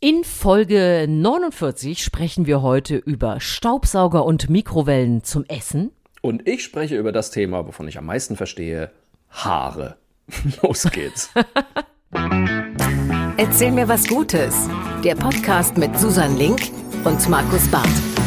In Folge 49 sprechen wir heute über Staubsauger und Mikrowellen zum Essen. Und ich spreche über das Thema, wovon ich am meisten verstehe, Haare. Los geht's. Erzähl mir was Gutes. Der Podcast mit Susan Link und Markus Barth.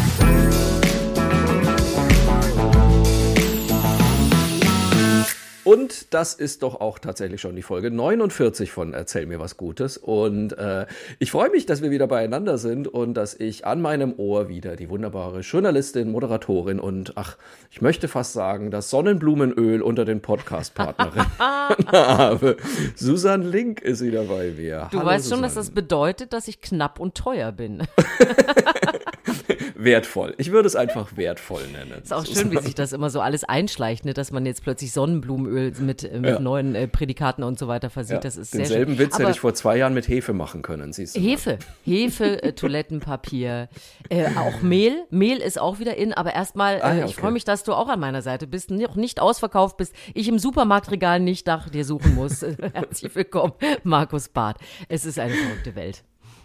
Und das ist doch auch tatsächlich schon die Folge 49 von Erzähl mir was Gutes. Und äh, ich freue mich, dass wir wieder beieinander sind und dass ich an meinem Ohr wieder die wunderbare Journalistin, Moderatorin und ach, ich möchte fast sagen, das Sonnenblumenöl unter den Podcast-Partnerinnen habe. Susan Link ist wieder bei mir. Du Hallo, weißt schon, dass das bedeutet, dass ich knapp und teuer bin. wertvoll. Ich würde es einfach wertvoll nennen. Ist auch schön, wie sich das immer so alles einschleicht, ne? dass man jetzt plötzlich Sonnenblumenöl mit, äh, mit Ja. neuen äh, Prädikaten und so weiter versieht. Ja, das ist sehr denselben schön. Witz hätte Aber ich vor zwei Jahren mit Hefe machen können, siehst du. Hefe, Hefe, äh, Toilettenpapier, äh, auch Mehl. Mehl ist auch wieder in, aber erstmal, äh, Ah, ja, ich okay. freue mich, dass du auch an meiner Seite bist, noch nicht ausverkauft bist, ich im Supermarktregal nicht nach dir suchen muss. Herzlich willkommen, Markus Barth. Es ist eine verrückte Welt.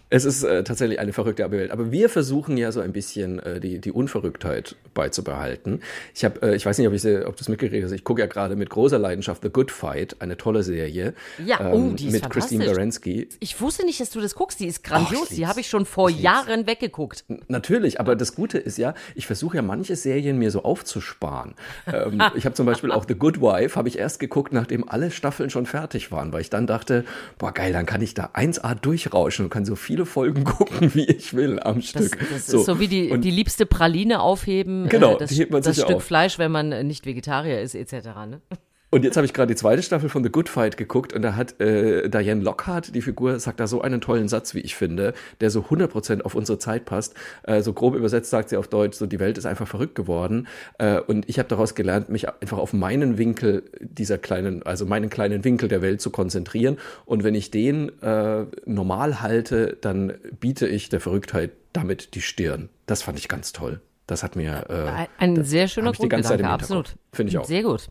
Es ist äh, tatsächlich eine verrückte Welt. Aber wir versuchen ja so ein bisschen äh, die, die Unverrücktheit beizubehalten. Ich habe, äh, ich weiß nicht, ob, ich, ob du es mitgekriegt hast, ich gucke ja gerade mit großer Leidenschaft The Good Fight, eine tolle Serie. ähm, Ja, oh, die ist Mit Christine. Baranski. Ich wusste nicht, dass du das guckst. Die ist grandios. ich die habe ich schon vor Jahren weggeguckt. Natürlich, aber das Gute ist ja, ich versuche ja manche Serien mir so aufzusparen. ähm, ich habe zum Beispiel auch The Good Wife, habe ich erst geguckt, nachdem alle Staffeln schon fertig waren, weil ich dann dachte, boah geil, dann kann ich da 1A durchrauschen und kann so viele Folgen gucken, wie ich will am Das, Stück. das ist so wie die, Und die liebste Praline aufheben. Genau, äh, das, das Stück auf. Fleisch, wenn man äh, nicht Vegetarier ist, etc. Ne? Und jetzt habe ich gerade die zweite Staffel von The Good Fight geguckt und da hat äh, Diane Lockhart, die Figur, sagt da so einen tollen Satz, wie ich finde, der so 100% auf unsere Zeit passt. Äh, so grob übersetzt sagt sie auf Deutsch, so die Welt ist einfach verrückt geworden. Äh, und ich habe daraus gelernt, mich einfach auf meinen Winkel dieser kleinen, also meinen kleinen Winkel der Welt zu konzentrieren. Und wenn ich den äh, normal halte, dann biete ich der Verrücktheit damit die Stirn. Das fand ich ganz toll. Das hat mir äh, Ein, sehr schöner hab ich die ganze Zeit Grundgedanke, absolut. Finde ich auch. Sehr gut.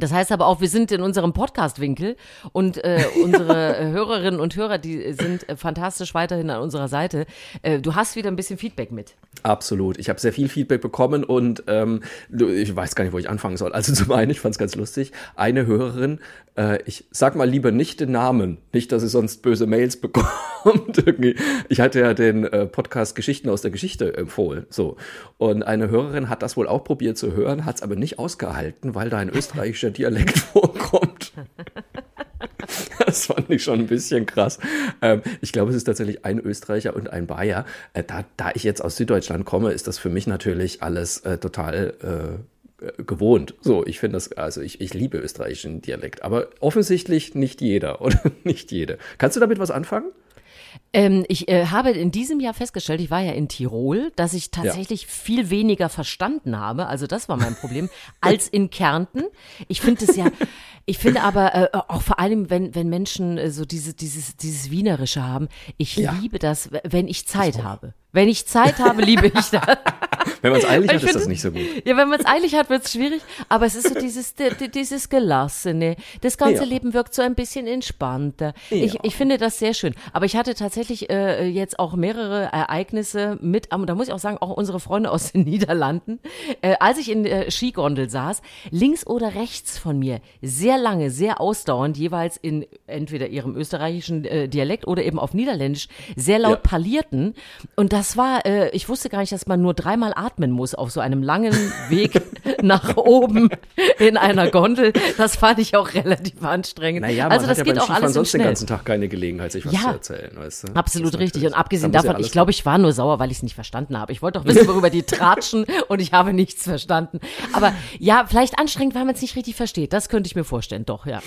Das heißt aber auch, wir sind in unserem Podcast-Winkel und äh, unsere äh, Hörerinnen und Hörer, die sind äh, fantastisch weiterhin an unserer Seite. Äh, du hast wieder ein bisschen Feedback mit. Absolut. Ich habe sehr viel Feedback bekommen und ähm, ich weiß gar nicht, wo ich anfangen soll. Also zum einen, ich fand es ganz lustig, eine Hörerin, äh, ich sag mal lieber nicht den Namen, nicht, dass sie sonst böse Mails bekommt. Ich hatte ja den Podcast Geschichten aus der Geschichte empfohlen. So. Und eine Hörerin hat das wohl auch probiert zu hören, hat es aber nicht ausgehalten, weil da ein österreichischer Dialekt vorkommt. Das fand ich schon ein bisschen krass. Ähm, ich glaube, es ist tatsächlich ein Österreicher und ein Bayer. Äh, da, da ich jetzt aus Süddeutschland komme, ist das für mich natürlich alles äh, total äh, äh, gewohnt. So, ich finde das, also ich, ich liebe österreichischen Dialekt, aber offensichtlich nicht jeder oder nicht jede. Kannst du damit was anfangen? Ähm, ich äh, habe in diesem Jahr festgestellt, ich war ja in Tirol, dass ich tatsächlich viel weniger verstanden habe, also das war mein Problem, als in Kärnten. Ich finde es ja, ich finde aber äh, auch vor allem, wenn, wenn Menschen äh, so diese, dieses, dieses Wienerische haben, ich Ja. liebe das, wenn ich Zeit habe. Wenn ich Zeit habe, liebe ich das. Wenn man es eilig Ich hat, ist das nicht so gut. Ja, wenn man es eilig hat, wird es schwierig. Aber es ist so dieses, di- di- dieses Gelassene. Das ganze Ja. Leben wirkt so ein bisschen entspannter. Ich, Ja. ich finde das sehr schön. Aber ich hatte tatsächlich äh, jetzt auch mehrere Ereignisse mit, da muss ich auch sagen, auch unsere Freunde aus den Niederlanden. Äh, als ich in der Skigondel saß, links oder rechts von mir, sehr lange, sehr ausdauernd, jeweils in entweder ihrem österreichischen äh, Dialekt oder eben auf Niederländisch, sehr laut Ja. parlierten. Und das war, äh, ich wusste gar nicht, dass man nur dreimal atmen muss auf so einem langen Weg nach oben in einer Gondel. Das fand ich auch relativ anstrengend. Naja, man also hat das ja geht auch Skifahren alles so sonst den schnell. ganzen Tag keine Gelegenheit, sich was Ja. zu erzählen. Weißt du? Absolut richtig. Und abgesehen da muss ja davon, ich glaube, ich war nur sauer, weil ich es nicht verstanden habe. Ich wollte doch wissen, worüber die tratschen und ich habe nichts verstanden. Aber ja, vielleicht anstrengend, weil man es nicht richtig versteht. Das könnte ich mir vorstellen, doch, ja.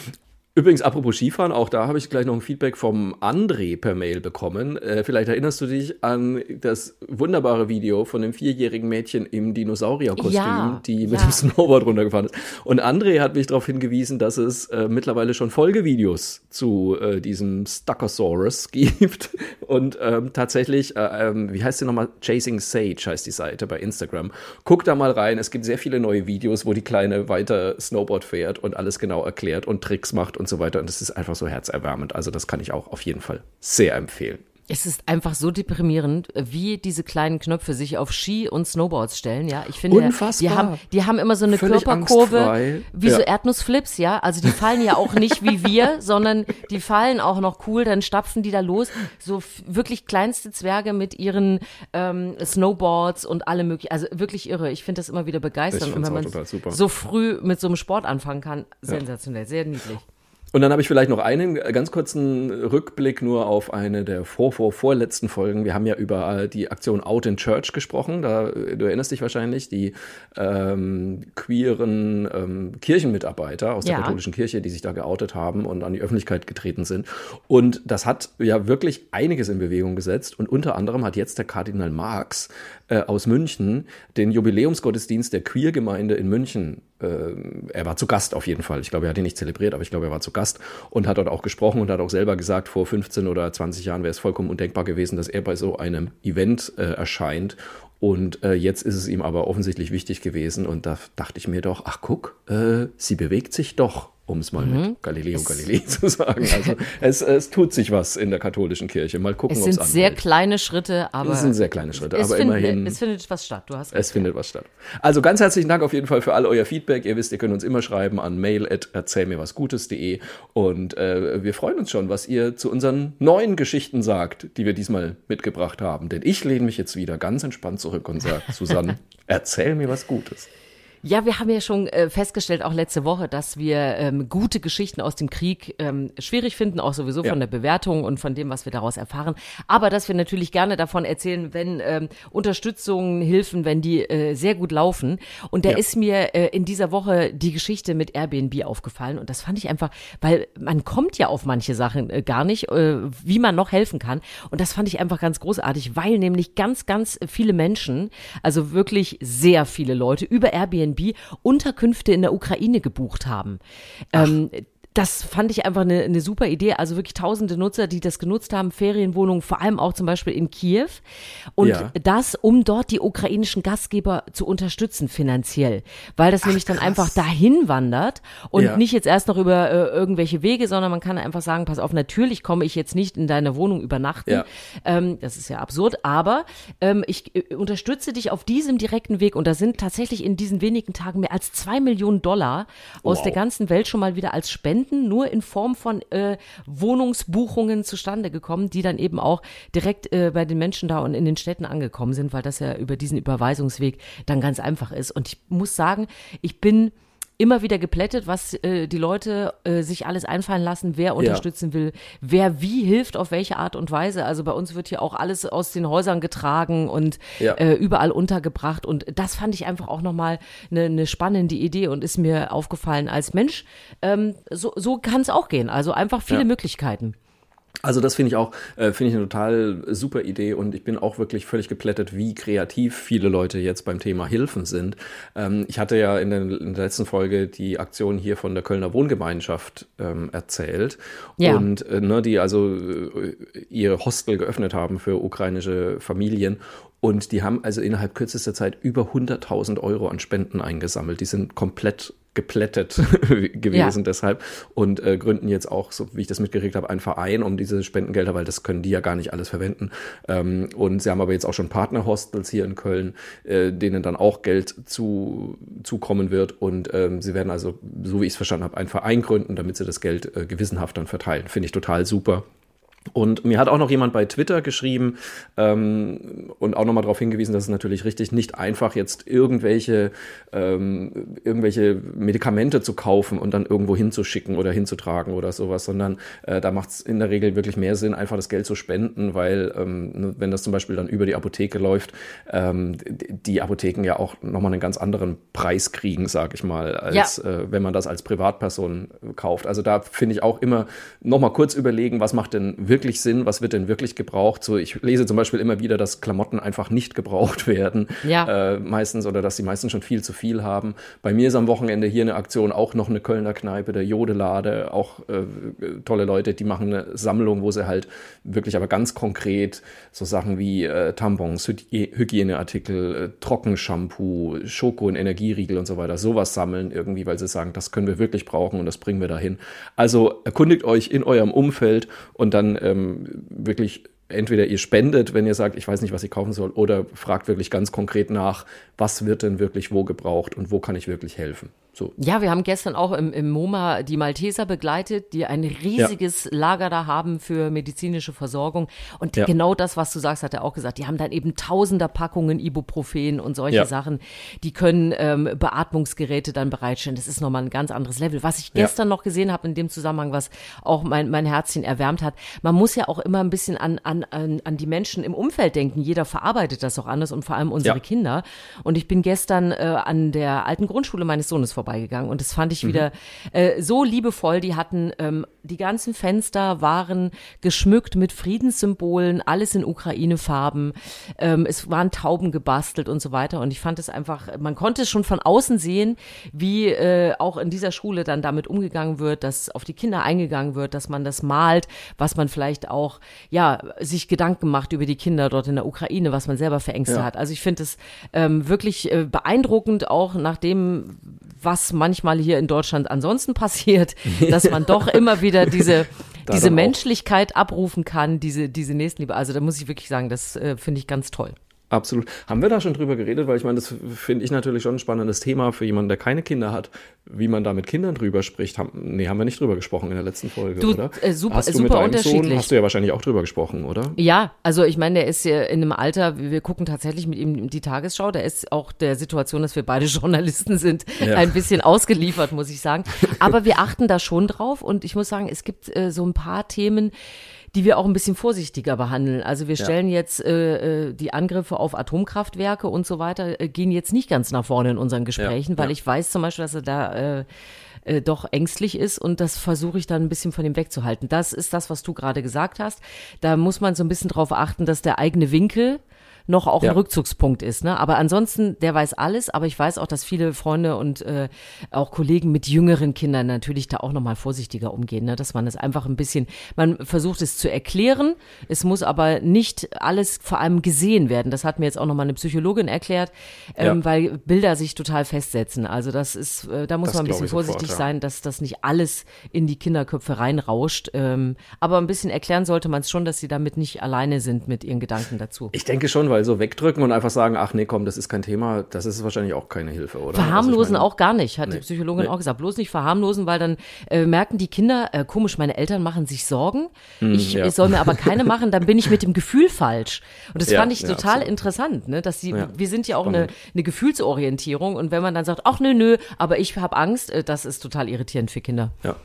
Übrigens, apropos Skifahren, auch da habe ich gleich noch ein Feedback vom André per Mail bekommen. Äh, vielleicht erinnerst du dich an das wunderbare Video von dem vierjährigen Mädchen im Dinosaurierkostüm, Ja, die mit ja. dem Snowboard runtergefahren ist. Und André hat mich darauf hingewiesen, dass es äh, mittlerweile schon Folgevideos zu äh, diesem Stuckosaurus gibt. Und ähm, tatsächlich, äh, ähm, wie heißt die nochmal? Chasing Sage heißt die Seite bei Instagram. Guck da mal rein. Es gibt sehr viele neue Videos, wo die Kleine weiter Snowboard fährt und alles genau erklärt und Tricks macht und so weiter. Und das ist einfach so herzerwärmend. Also das kann ich auch auf jeden Fall sehr empfehlen. Es ist einfach so deprimierend, wie diese kleinen Knöpfe sich auf Ski und Snowboards stellen, ja. Ich finde, Unfassbar. die haben, die haben immer so eine Völlig Körperkurve, angstfrei. wie Ja. so Erdnussflips, ja. Also die fallen ja auch nicht wie wir, sondern die fallen auch noch cool, dann stapfen die da los. So wirklich kleinste Zwerge mit ihren ähm, Snowboards und alle möglichen, also wirklich irre. Ich finde das immer wieder begeisternd. Und wenn man so früh mit so einem Sport anfangen kann, sensationell, sehr niedlich. Und dann habe ich vielleicht noch einen äh, ganz kurzen Rückblick nur auf eine der vor, vor, vorletzten Folgen. Wir haben ja über äh, die Aktion Out in Church gesprochen. Da, äh, du erinnerst dich wahrscheinlich, die ähm, queeren ähm, Kirchenmitarbeiter aus der Ja. katholischen Kirche, die sich da geoutet haben und an die Öffentlichkeit getreten sind. Und das hat ja wirklich einiges in Bewegung gesetzt. Und unter anderem hat jetzt der Kardinal Marx äh, aus München den Jubiläumsgottesdienst der Queergemeinde in München er war zu Gast auf jeden Fall. Ich glaube, er hat ihn nicht zelebriert, aber ich glaube, er war zu Gast und hat dort auch gesprochen und hat auch selber gesagt, vor 15 oder 20 Jahren wäre es vollkommen undenkbar gewesen, dass er bei so einem Event äh, erscheint. Und äh, jetzt ist es ihm aber offensichtlich wichtig gewesen. Und da dachte ich mir doch, ach guck, äh, sie bewegt sich doch, um es mal mit Galileo Galilei zu sagen. Also es, es tut sich was in der katholischen Kirche. Mal gucken, Es ob es sind sehr anhält. kleine Schritte, aber Das sind sehr kleine Schritte, es, aber find- immerhin. es findet was statt. Du hast recht. Es findet was statt. Also ganz herzlichen Dank auf jeden Fall für all euer Feedback. Ihr wisst, ihr könnt uns immer schreiben an mail@erzählmirwasgutes.de und äh, wir freuen uns schon, was ihr zu unseren neuen Geschichten sagt, die wir diesmal mitgebracht haben. Denn ich lehne mich jetzt wieder ganz entspannt zurück und sage, Susanne, erzähl mir was Gutes. Ja, wir haben ja schon äh, festgestellt, auch letzte Woche, dass wir ähm, gute Geschichten aus dem Krieg ähm, schwierig finden, auch sowieso Ja. von der Bewertung und von dem, was wir daraus erfahren. Aber dass wir natürlich gerne davon erzählen, wenn ähm, Unterstützungen, Hilfen, wenn die äh, sehr gut laufen. Und da Ja. ist mir äh, in dieser Woche die Geschichte mit Airbnb aufgefallen. Und das fand ich einfach, weil man kommt ja auf manche Sachen äh, gar nicht, äh, wie man noch helfen kann. Und das fand ich einfach ganz großartig, weil nämlich ganz, ganz viele Menschen, also wirklich sehr viele Leute über Airbnb Unterkünfte in der Ukraine gebucht haben. Ähm, das fand ich einfach eine, eine super Idee. Also wirklich tausende Nutzer, die das genutzt haben, Ferienwohnungen, vor allem auch zum Beispiel in Kiew. Und Ja. das, um dort die ukrainischen Gastgeber zu unterstützen finanziell. Weil das nämlich dann krass. einfach dahin wandert und Ja. nicht jetzt erst noch über äh, irgendwelche Wege, sondern man kann einfach sagen, pass auf, natürlich komme ich jetzt nicht in deine Wohnung übernachten. Ja. Ähm, das ist ja absurd, aber ähm, ich äh, unterstütze dich auf diesem direkten Weg und da sind tatsächlich in diesen wenigen Tagen mehr als zwei Millionen Dollar aus Wow. der ganzen Welt schon mal wieder als Spenden nur in Form von äh, Wohnungsbuchungen zustande gekommen, die dann eben auch direkt äh, bei den Menschen da und in den Städten angekommen sind, weil das ja über diesen Überweisungsweg dann ganz einfach ist. Und ich muss sagen, ich bin immer wieder geplättet, was äh, die Leute äh, sich alles einfallen lassen, wer unterstützen will, wer wie hilft, auf welche Art und Weise. Also bei uns wird hier auch alles aus den Häusern getragen und Ja. äh, überall untergebracht. Und das fand ich einfach auch nochmal eine, eine spannende Idee und ist mir aufgefallen als Mensch. Ähm, so so kann es auch gehen. Also einfach viele Ja. Möglichkeiten. Also das finde ich auch, äh, finde ich eine total super Idee und ich bin auch wirklich völlig geplättet, wie kreativ viele Leute jetzt beim Thema Hilfen sind. Ähm, ich hatte ja in der, in der letzten Folge die Aktion hier von der Kölner Wohngemeinschaft ähm, erzählt Ja. und äh, ne, die also äh, ihr Hostel geöffnet haben für ukrainische Familien und die haben also innerhalb kürzester Zeit über 100.000 Euro an Spenden eingesammelt. Die sind komplett geplättet gewesen Ja. deshalb und äh, gründen jetzt auch, so wie ich das mitgekriegt habe, einen Verein um diese Spendengelder, weil das können die ja gar nicht alles verwenden. Ähm, und sie haben aber jetzt auch schon Partnerhostels hier in Köln, äh, denen dann auch Geld zu, zukommen wird. Und ähm, sie werden also, so wie ich es verstanden habe, einen Verein gründen, damit sie das Geld äh, gewissenhaft dann verteilen. Finde ich total super. Und mir hat auch noch jemand bei Twitter geschrieben ähm, und auch nochmal darauf hingewiesen, dass es natürlich richtig nicht einfach jetzt irgendwelche, ähm, irgendwelche Medikamente zu kaufen und dann irgendwo hinzuschicken oder hinzutragen oder sowas, sondern äh, da macht es in der Regel wirklich mehr Sinn, einfach das Geld zu spenden, weil ähm, ne, wenn das zum Beispiel dann über die Apotheke läuft, ähm, die Apotheken ja auch nochmal einen ganz anderen Preis kriegen, sag ich mal, als äh, wenn man das als Privatperson kauft. Also da finde ich auch immer nochmal kurz überlegen, was macht denn wirklich Sinn, was wird denn wirklich gebraucht. So, ich lese zum Beispiel immer wieder, dass Klamotten einfach nicht gebraucht werden, Ja. äh, meistens oder dass die meisten schon viel zu viel haben. Bei mir ist am Wochenende hier eine Aktion, auch noch eine Kölner Kneipe, der Jodelade, auch äh, tolle Leute, die machen eine Sammlung, wo sie halt wirklich aber ganz konkret so Sachen wie äh, Tampons, Hygie- Hygieneartikel, äh, Trockenshampoo, Schoko und Energieriegel und so weiter, sowas sammeln irgendwie, weil sie sagen, das können wir wirklich brauchen und das bringen wir dahin. Also erkundigt euch in eurem Umfeld und dann ähm, wirklich entweder ihr spendet, wenn ihr sagt, ich weiß nicht, was ich kaufen soll, oder fragt wirklich ganz konkret nach, was wird denn wirklich wo gebraucht und wo kann ich wirklich helfen. So. Ja, wir haben gestern auch im, im MoMA die Malteser begleitet, die ein riesiges ja. Lager da haben für medizinische Versorgung. Und ja. genau das, was du sagst, hat er auch gesagt. Die haben dann eben tausender Packungen Ibuprofen und solche ja. Sachen. Die können ähm, Beatmungsgeräte dann bereitstellen. Das ist nochmal ein ganz anderes Level. Was ich gestern noch gesehen habe in dem Zusammenhang, was auch mein, mein Herzchen erwärmt hat, man muss ja auch immer ein bisschen an, an, an, an die Menschen im Umfeld denken. Jeder verarbeitet das auch anders und vor allem unsere Kinder. Und ich bin gestern äh, an der alten Grundschule meines Sohnes vorbei vorbeigegangen und das fand ich mhm. wieder äh, so liebevoll. Die hatten ähm, die ganzen Fenster waren geschmückt mit Friedenssymbolen, alles in Ukraine-Farben. Ähm, es waren Tauben gebastelt und so weiter. Und ich fand es einfach, man konnte es schon von außen sehen, wie äh, auch in dieser Schule dann damit umgegangen wird, dass auf die Kinder eingegangen wird, dass man das malt, was man vielleicht auch, ja, sich Gedanken macht über die Kinder dort in der Ukraine, was man selber für Ängste ja. hat. Also ich finde es ähm, wirklich äh, beeindruckend, auch nach dem, was manchmal hier in Deutschland ansonsten passiert, dass man doch immer wieder diese, diese Menschlichkeit abrufen kann, diese, diese Nächstenliebe. Also da muss ich wirklich sagen, das äh, finde ich ganz toll. Absolut. Haben wir da schon drüber geredet? Weil ich meine, das finde ich natürlich schon ein spannendes Thema für jemanden, der keine Kinder hat, wie man da mit Kindern drüber spricht. Haben, nee, haben wir nicht drüber gesprochen in der letzten Folge, du, oder? Äh, super, hast du super mit unterschiedlich. Sohn, hast du ja wahrscheinlich auch drüber gesprochen, oder? Ja, also ich meine, der ist ja in einem Alter, wir gucken tatsächlich mit ihm die Tagesschau, der ist auch der Situation, dass wir beide Journalisten sind, ja. ein bisschen ausgeliefert, muss ich sagen. Aber wir achten da schon drauf und ich muss sagen, es gibt äh, so ein paar Themen, die wir auch ein bisschen vorsichtiger behandeln. Also wir stellen ja. jetzt äh, äh, die Angriffe auf Atomkraftwerke und so weiter, äh, gehen jetzt nicht ganz nach vorne in unseren Gesprächen, ja. weil ja. ich weiß zum Beispiel, dass er da äh, äh, doch ängstlich ist und das versuche ich dann ein bisschen von ihm wegzuhalten. Das ist das, was du gerade gesagt hast. Da muss man so ein bisschen drauf achten, dass der eigene Winkel noch auch ja. ein Rückzugspunkt ist. Ne? Aber ansonsten, der weiß alles, aber ich weiß auch, dass viele Freunde und äh, auch Kollegen mit jüngeren Kindern natürlich da auch nochmal vorsichtiger umgehen, ne? dass man es einfach ein bisschen, man versucht es zu erklären, es muss aber nicht alles vor allem gesehen werden. Das hat mir jetzt auch nochmal eine Psychologin erklärt, ähm, ja. weil Bilder sich total festsetzen. Also das ist, äh, da muss das man ein bisschen vorsichtig sofort, ja. sein, dass das nicht alles in die Kinderköpfe reinrauscht. Ähm, aber ein bisschen erklären sollte man es schon, dass sie damit nicht alleine sind mit ihren Gedanken dazu. Ich denke schon, weil weil so wegdrücken und einfach sagen, ach nee, komm, das ist kein Thema, das ist wahrscheinlich auch keine Hilfe, oder? Verharmlosen also auch gar nicht, hat nee, die Psychologin nee. auch gesagt. Bloß nicht verharmlosen, weil dann äh, merken die Kinder, äh, komisch, meine Eltern machen sich Sorgen. Hm, ich, ja. ich, soll mir aber keine machen, dann bin ich mit dem Gefühl falsch. Und das ja, fand ich ja, total absolut. interessant, ne? Dass sie, wir sind ja auch eine, eine Gefühlsorientierung und wenn man dann sagt, ach nö, nö, aber ich habe Angst, äh, das ist total irritierend für Kinder. Ja.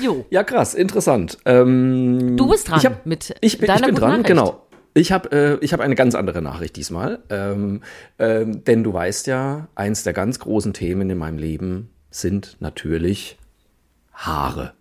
Jo. Ja, krass, interessant. Ähm, du bist dran hab, mit ich bin, deiner ich bin dran, Nachricht. genau. Ich habe äh, ich hab eine ganz andere Nachricht diesmal. Ähm, ähm, denn du weißt ja, eins der ganz großen Themen in meinem Leben sind natürlich Haare.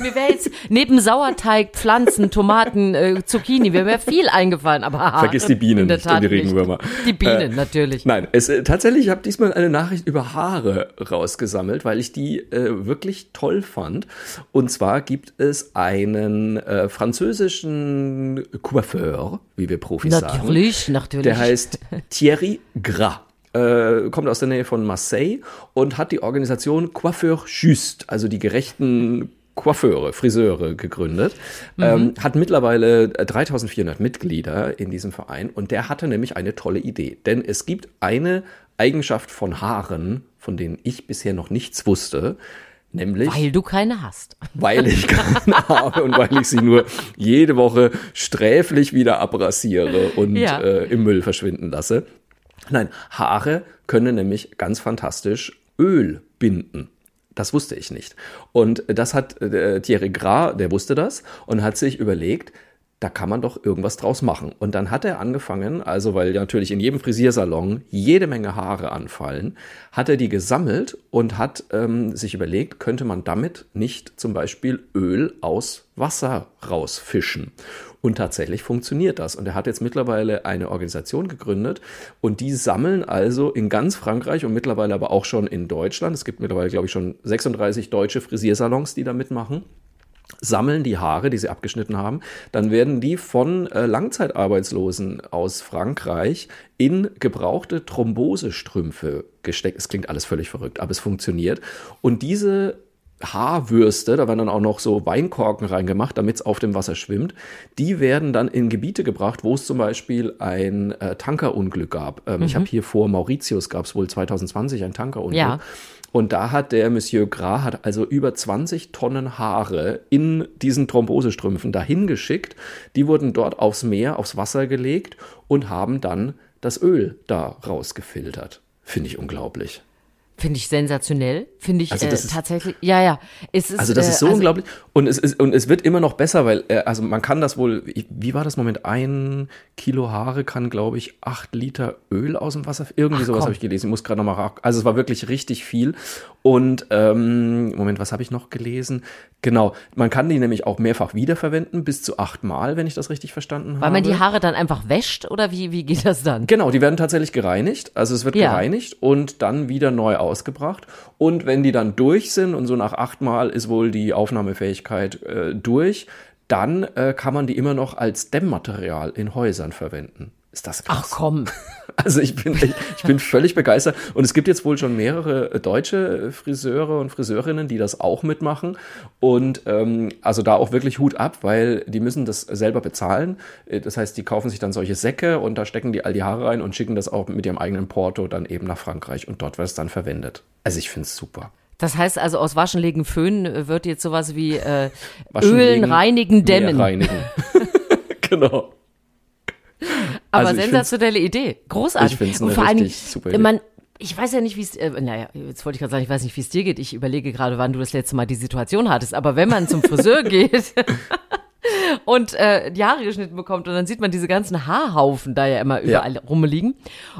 Mir wäre jetzt neben Sauerteig, Pflanzen, Tomaten, äh, Zucchini, mir wäre viel eingefallen, aber Vergiss die Bienen nicht und die Regenwürmer. Die Bienen, äh, natürlich. Nein, es, äh, tatsächlich, ich habe diesmal eine Nachricht über Haare rausgesammelt, weil ich die äh, wirklich toll fand. Und zwar gibt es einen äh, französischen Coiffeur, wie wir Profis natürlich, sagen. Natürlich, natürlich. Der heißt Thierry Gras äh, kommt aus der Nähe von Marseille und hat die Organisation Coiffeur Juste, also die gerechten Coiffeure, Friseure gegründet, mhm. ähm, hat mittlerweile 3400 Mitglieder in diesem Verein und der hatte nämlich eine tolle Idee. Denn es gibt eine Eigenschaft von Haaren, von denen ich bisher noch nichts wusste, nämlich. Weil du keine hast. Weil ich keine habe und weil ich sie nur jede Woche sträflich wieder abrasiere und ja. äh, im Müll verschwinden lasse. Nein, Haare können nämlich ganz fantastisch Öl binden. Das wusste ich nicht. Und das hat äh, Thierry Gras, der wusste das und hat sich überlegt, da kann man doch irgendwas draus machen. Und dann hat er angefangen, also weil natürlich in jedem Frisiersalon jede Menge Haare anfallen, hat er die gesammelt und hat ähm, sich überlegt, könnte man damit nicht zum Beispiel Öl aus Wasser rausfischen. Und tatsächlich funktioniert das. Und er hat jetzt mittlerweile eine Organisation gegründet und die sammeln also in ganz Frankreich und mittlerweile aber auch schon in Deutschland. Es gibt mittlerweile, glaube ich, schon 36 deutsche Frisiersalons, die da mitmachen sammeln die Haare, die sie abgeschnitten haben, dann werden die von äh, Langzeitarbeitslosen aus Frankreich in gebrauchte Thrombosestrümpfe gesteckt. Es klingt alles völlig verrückt, aber es funktioniert. Und diese Haarwürste, da werden dann auch noch so Weinkorken reingemacht, damit es auf dem Wasser schwimmt. Die werden dann in Gebiete gebracht, wo es zum Beispiel ein äh, Tankerunglück gab. Ähm, Ich habe hier vor Mauritius gab es wohl 2020 ein Tankerunglück. Ja. Und da hat der Monsieur Gras hat also über 20 Tonnen Haare in diesen Thrombosestrümpfen dahin geschickt. Die wurden dort aufs Meer, aufs Wasser gelegt und haben dann das Öl da rausgefiltert. Finde ich unglaublich. Finde ich sensationell. Finde ich Also äh, ist- tatsächlich. Ja, ja. Es ist, Also das äh, ist so unglaublich und es ist und es wird immer noch besser, weil äh, also man kann das wohl. Wie war das Moment? Ein Kilo Haare kann glaube ich acht Liter Öl aus dem Wasser. Irgendwie sowas komm. habe ich gelesen. Ich muss gerade noch mal. ra- Also es war wirklich richtig viel. Und ähm, Moment, was habe ich noch gelesen? Genau, man kann die nämlich auch mehrfach wiederverwenden, bis zu achtmal, wenn ich das richtig verstanden habe. Weil man die Haare dann einfach wäscht oder wie, wie geht das dann? Genau, die werden tatsächlich gereinigt. Also es wird Ja. gereinigt und dann wieder neu ausgebracht. Und wenn die dann durch sind und so nach achtmal ist wohl die Aufnahmefähigkeit äh, durch, dann äh, kann man die immer noch als Dämmmaterial in Häusern verwenden. Ist das krass? Ach komm. Also ich bin, ich, ich bin völlig begeistert. Und es gibt jetzt wohl schon mehrere äh, deutsche Friseure und Friseurinnen, die das auch mitmachen. Und ähm, also da auch wirklich Hut ab, weil die müssen das selber bezahlen. Äh, Das heißt, die kaufen sich dann solche Säcke und da stecken die all die Haare rein und schicken das auch mit ihrem eigenen Porto dann eben nach Frankreich und dort wird es dann verwendet. Also ich finde es super. Das heißt also, aus Waschen, Legen, Föhnen äh, wird jetzt sowas wie äh, Ölen, Reinigen, Dämmen. Reinigen. genau. Aber Also sensationelle Idee. Großartig. Ich find's Und eine richtig super Idee. Man, ich weiß ja nicht, wie es, äh, naja, jetzt wollte ich gerade sagen, ich weiß nicht, wie es dir geht. Ich überlege gerade, wann du das letzte Mal die Situation hattest. Aber wenn man zum Friseur geht und äh, die Haare geschnitten bekommt und dann sieht man diese ganzen Haarhaufen da ja immer überall rumliegen.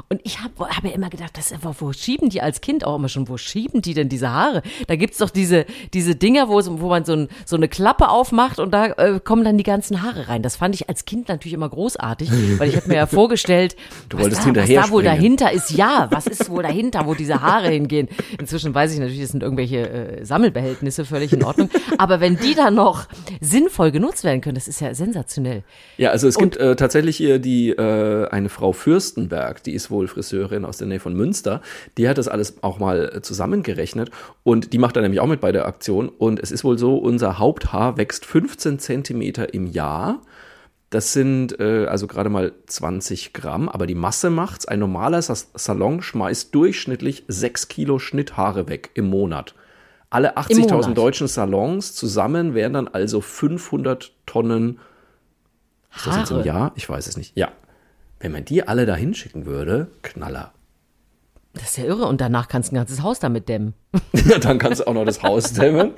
Und ich habe hab ja immer gedacht, das ist einfach, wo schieben die als Kind auch immer schon, wo schieben die denn diese Haare? Da gibt's doch diese, diese Dinger, wo, wo man so, ein, so eine Klappe aufmacht und da äh, kommen dann die ganzen Haare rein. Das fand ich als Kind natürlich immer großartig, weil ich habe mir ja vorgestellt, Du was, da, was da wohl dahinter ist. Ja, was ist wohl dahinter, wo diese Haare hingehen? Inzwischen weiß ich natürlich, das sind irgendwelche äh, Sammelbehältnisse, völlig in Ordnung. Aber wenn die dann noch sinnvoll genutzt werden können, das ist ja sensationell. Ja, also es gibt äh, tatsächlich hier die äh, eine Frau Fürstenberg, die ist wohl Friseurin aus der Nähe von Münster. Die hat das alles auch mal äh, zusammengerechnet und die macht da nämlich auch mit bei der Aktion. Und es ist wohl so, unser Haupthaar wächst 15 Zentimeter im Jahr. Das sind äh, also gerade mal 20 Gramm, aber die Masse macht's. Ein normaler Sa- Salon schmeißt durchschnittlich 6 Kilo Schnitthaare weg im Monat. Alle Im 80.000 Monat. deutschen Salons zusammen wären dann also 500 Tonnen ist das jetzt im Haare. Jahr? Ich weiß es nicht. Ja. Wenn man die alle da hinschicken würde, Knaller. Das ist ja irre. Und danach kannst du ein ganzes Haus damit dämmen. Ja, dann kannst du auch noch das Haus dämmen.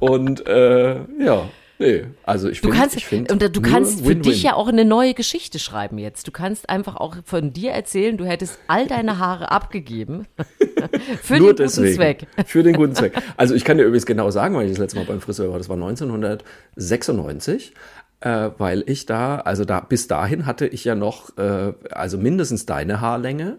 Und äh, ja, nee. Also ich Du finde, kannst, ich find und du nur kannst für Win-Win. dich ja auch eine neue Geschichte schreiben jetzt. Du kannst einfach auch von dir erzählen, du hättest all deine Haare abgegeben. für nur den guten deswegen. Zweck. Für den guten Zweck. Also ich kann dir übrigens genau sagen, weil ich das letzte Mal beim Friseur war. Das war 1996. Äh, weil ich da, also da bis dahin hatte ich ja noch, äh, also mindestens deine Haarlänge.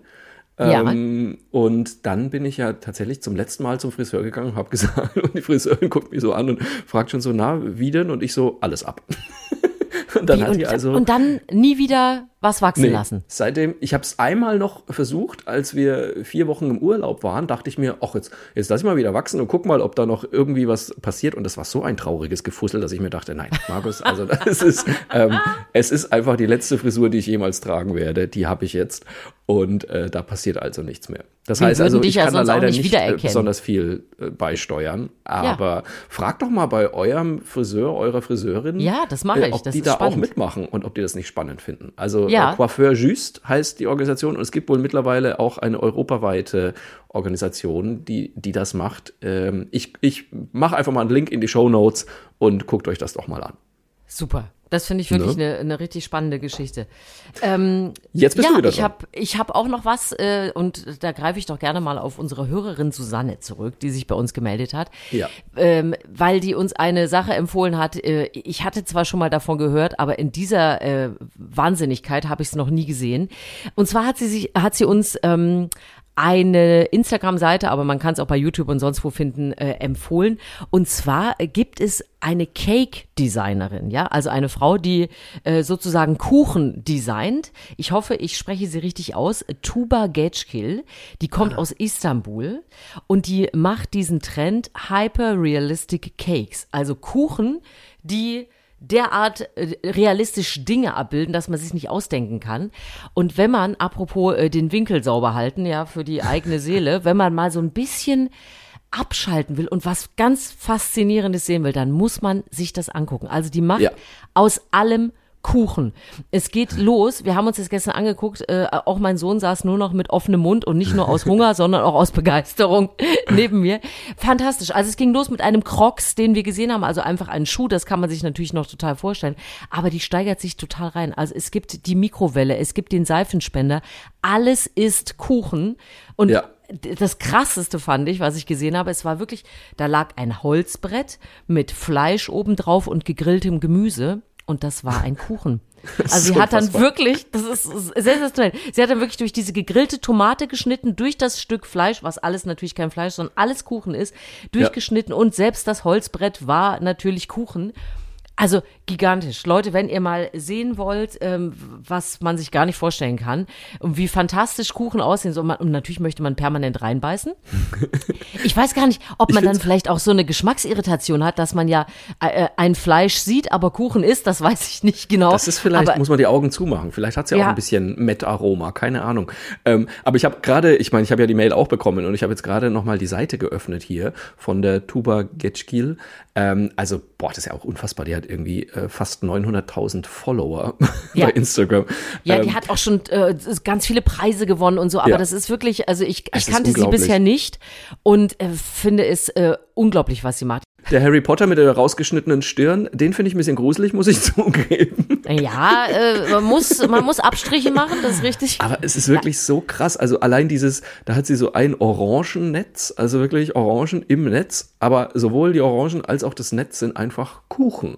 Ja. Ähm, und dann bin ich ja tatsächlich zum letzten Mal zum Friseur gegangen und habe gesagt, und die Friseurin guckt mich so an und fragt schon so, na, wie denn? Und ich so, alles ab. und dann Wie, hat und, die also. und dann nie wieder was wachsen Nee, lassen. Seitdem, ich habe es einmal noch versucht, als wir vier Wochen im Urlaub waren, dachte ich mir, ach jetzt, jetzt lass ich mal wieder wachsen und guck mal, ob da noch irgendwie was passiert. Und das war so ein trauriges Gefussel, dass ich mir dachte, nein, Markus, also das ist, ähm, es ist einfach die letzte Frisur, die ich jemals tragen werde. Die habe ich jetzt und äh, da passiert also nichts mehr. Das Wir heißt also, ich ja kann da sonst auch leider nicht nicht äh, besonders viel äh, beisteuern. Aber frag doch mal bei eurem Friseur, eurer Friseurin, Ja, das mache äh, ich. ob Das die da spannend. auch mitmachen und ob die das nicht spannend finden. Also Ja. äh, Coiffeur Just heißt die Organisation und es gibt wohl mittlerweile auch eine europaweite Organisation, die, die das macht. Ähm, ich ich mache einfach mal einen Link in die Show Notes und guckt euch das doch mal an. Super. Das finde ich wirklich Ne? eine, eine richtig spannende Geschichte. Ähm, Jetzt bist ja, du wieder ich dran. habe ich hab auch noch was äh, und da greife ich doch gerne mal auf unsere Hörerin Susanne zurück, die sich bei uns gemeldet hat. Ja. Ähm, weil die uns eine Sache empfohlen hat. Äh, ich hatte zwar schon mal davon gehört, aber in dieser äh, Wahnsinnigkeit habe ich es noch nie gesehen. Und zwar hat sie sich, hat sie uns ähm, eine Instagram-Seite, aber man kann es auch bei YouTube und sonst wo finden, äh, empfohlen. Und zwar gibt es eine Cake-Designerin, ja, also eine Frau, die äh, sozusagen Kuchen designt. Ich hoffe, ich spreche sie richtig aus. Tuba Geçkil, die kommt Ah. aus Istanbul und die macht diesen Trend Hyper Realistic Cakes, also Kuchen, die derart äh, realistisch Dinge abbilden, dass man sich nicht ausdenken kann. Und wenn man, apropos äh, den Winkel sauber halten, ja, für die eigene Seele, wenn man mal so ein bisschen abschalten will und was ganz Faszinierendes sehen will, dann muss man sich das angucken. Also die macht Ja. aus allem Kuchen. Es geht los. Wir haben uns das gestern angeguckt. Äh, auch mein Sohn saß nur noch mit offenem Mund und nicht nur aus Hunger, sondern auch aus Begeisterung neben mir. Fantastisch. Also es ging los mit einem Crocs, den wir gesehen haben. Also einfach einen Schuh. Das kann man sich natürlich noch total vorstellen. Aber die steigert sich total rein. Also es gibt die Mikrowelle, es gibt den Seifenspender. Alles ist Kuchen. Und Ja. das krasseste fand ich, was ich gesehen habe, es war wirklich, da lag ein Holzbrett mit Fleisch obendrauf und gegrilltem Gemüse und das war ein Kuchen. Also sie hat dann wirklich, das ist sensationell, sie hat dann wirklich durch diese gegrillte Tomate geschnitten, durch das Stück Fleisch, was alles natürlich kein Fleisch, sondern alles Kuchen ist, durchgeschnitten und selbst das Holzbrett war natürlich Kuchen. Also gigantisch. Leute, wenn ihr mal sehen wollt, ähm, was man sich gar nicht vorstellen kann und wie fantastisch Kuchen aussehen soll, man, und natürlich möchte man permanent reinbeißen. Ich weiß gar nicht, ob man dann vielleicht auch so eine Geschmacksirritation hat, dass man ja äh, ein Fleisch sieht, aber Kuchen isst, das weiß ich nicht genau. Das ist vielleicht, aber, muss man die Augen zumachen. Vielleicht hat es ja, Ja. auch ein bisschen Met-Aroma, keine Ahnung. Ähm, aber ich habe gerade, ich meine, ich habe ja die Mail auch bekommen und ich habe jetzt gerade nochmal die Seite geöffnet hier von der Tuba Geçkil. Ähm, also, boah, das ist ja auch unfassbar. Die hat irgendwie äh, fast 900.000 Follower Ja. bei Instagram. Ja, die Ähm, hat auch schon äh, ganz viele Preise gewonnen und so, aber Ja. das ist wirklich, also ich, ich kannte sie bisher nicht und äh, finde es äh, unglaublich, was sie macht. der Harry Potter mit der rausgeschnittenen Stirn, den finde ich ein bisschen gruselig, muss ich zugeben. Ja, äh, man muss, man muss Abstriche machen, das ist richtig. Aber es ist wirklich so krass. Also allein dieses, da hat sie so ein Orangennetz, also wirklich Orangen im Netz, aber sowohl die Orangen als auch das Netz sind einfach Kuchen.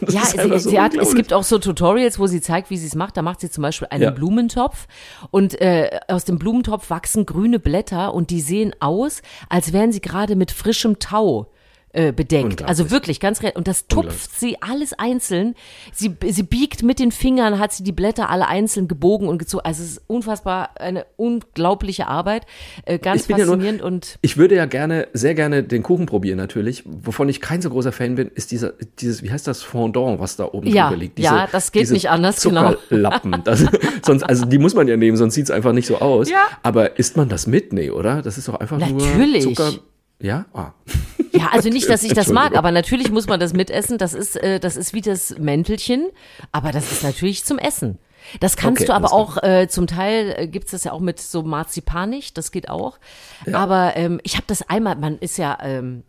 Das Ja, sie, so sie hat, es gibt auch so Tutorials, wo sie zeigt, wie sie es macht. Da macht sie zum Beispiel einen Ja. Blumentopf und äh, aus dem Blumentopf wachsen grüne Blätter und die sehen aus, als wären sie gerade mit frischem Tau äh, bedeckt. Also wirklich ganz real. Und das tupft sie alles einzeln. Sie, sie biegt mit den Fingern, hat sie die Blätter alle einzeln gebogen und gezogen. Also es ist unfassbar eine unglaubliche Arbeit. Äh, ganz Ich bin ja nur- faszinierend und Ich würde ja gerne, sehr gerne den Kuchen probieren natürlich. Wovon ich kein so großer Fan bin, ist dieser, dieses, wie heißt das, Fondant, was da oben Ja, drüber liegt. ja, das geht diese nicht anders, genau. Zuckerlappen. Das, sonst, also die muss man ja nehmen, sonst sieht's einfach nicht so aus. Ja. Aber isst man das mit? Nee, oder? Das ist doch einfach Natürlich. nur Zucker. Ja? Ah. Ja, also nicht, dass ich das mag, aber natürlich muss man das mitessen. Das ist, äh, das ist wie das Mäntelchen, aber das ist natürlich zum Essen. Das kannst Okay, du aber auch, äh, zum Teil äh, gibt's das ja auch mit so Marzipanig, das geht auch. Aber ähm, ich habe das einmal, man ist ja, ähm,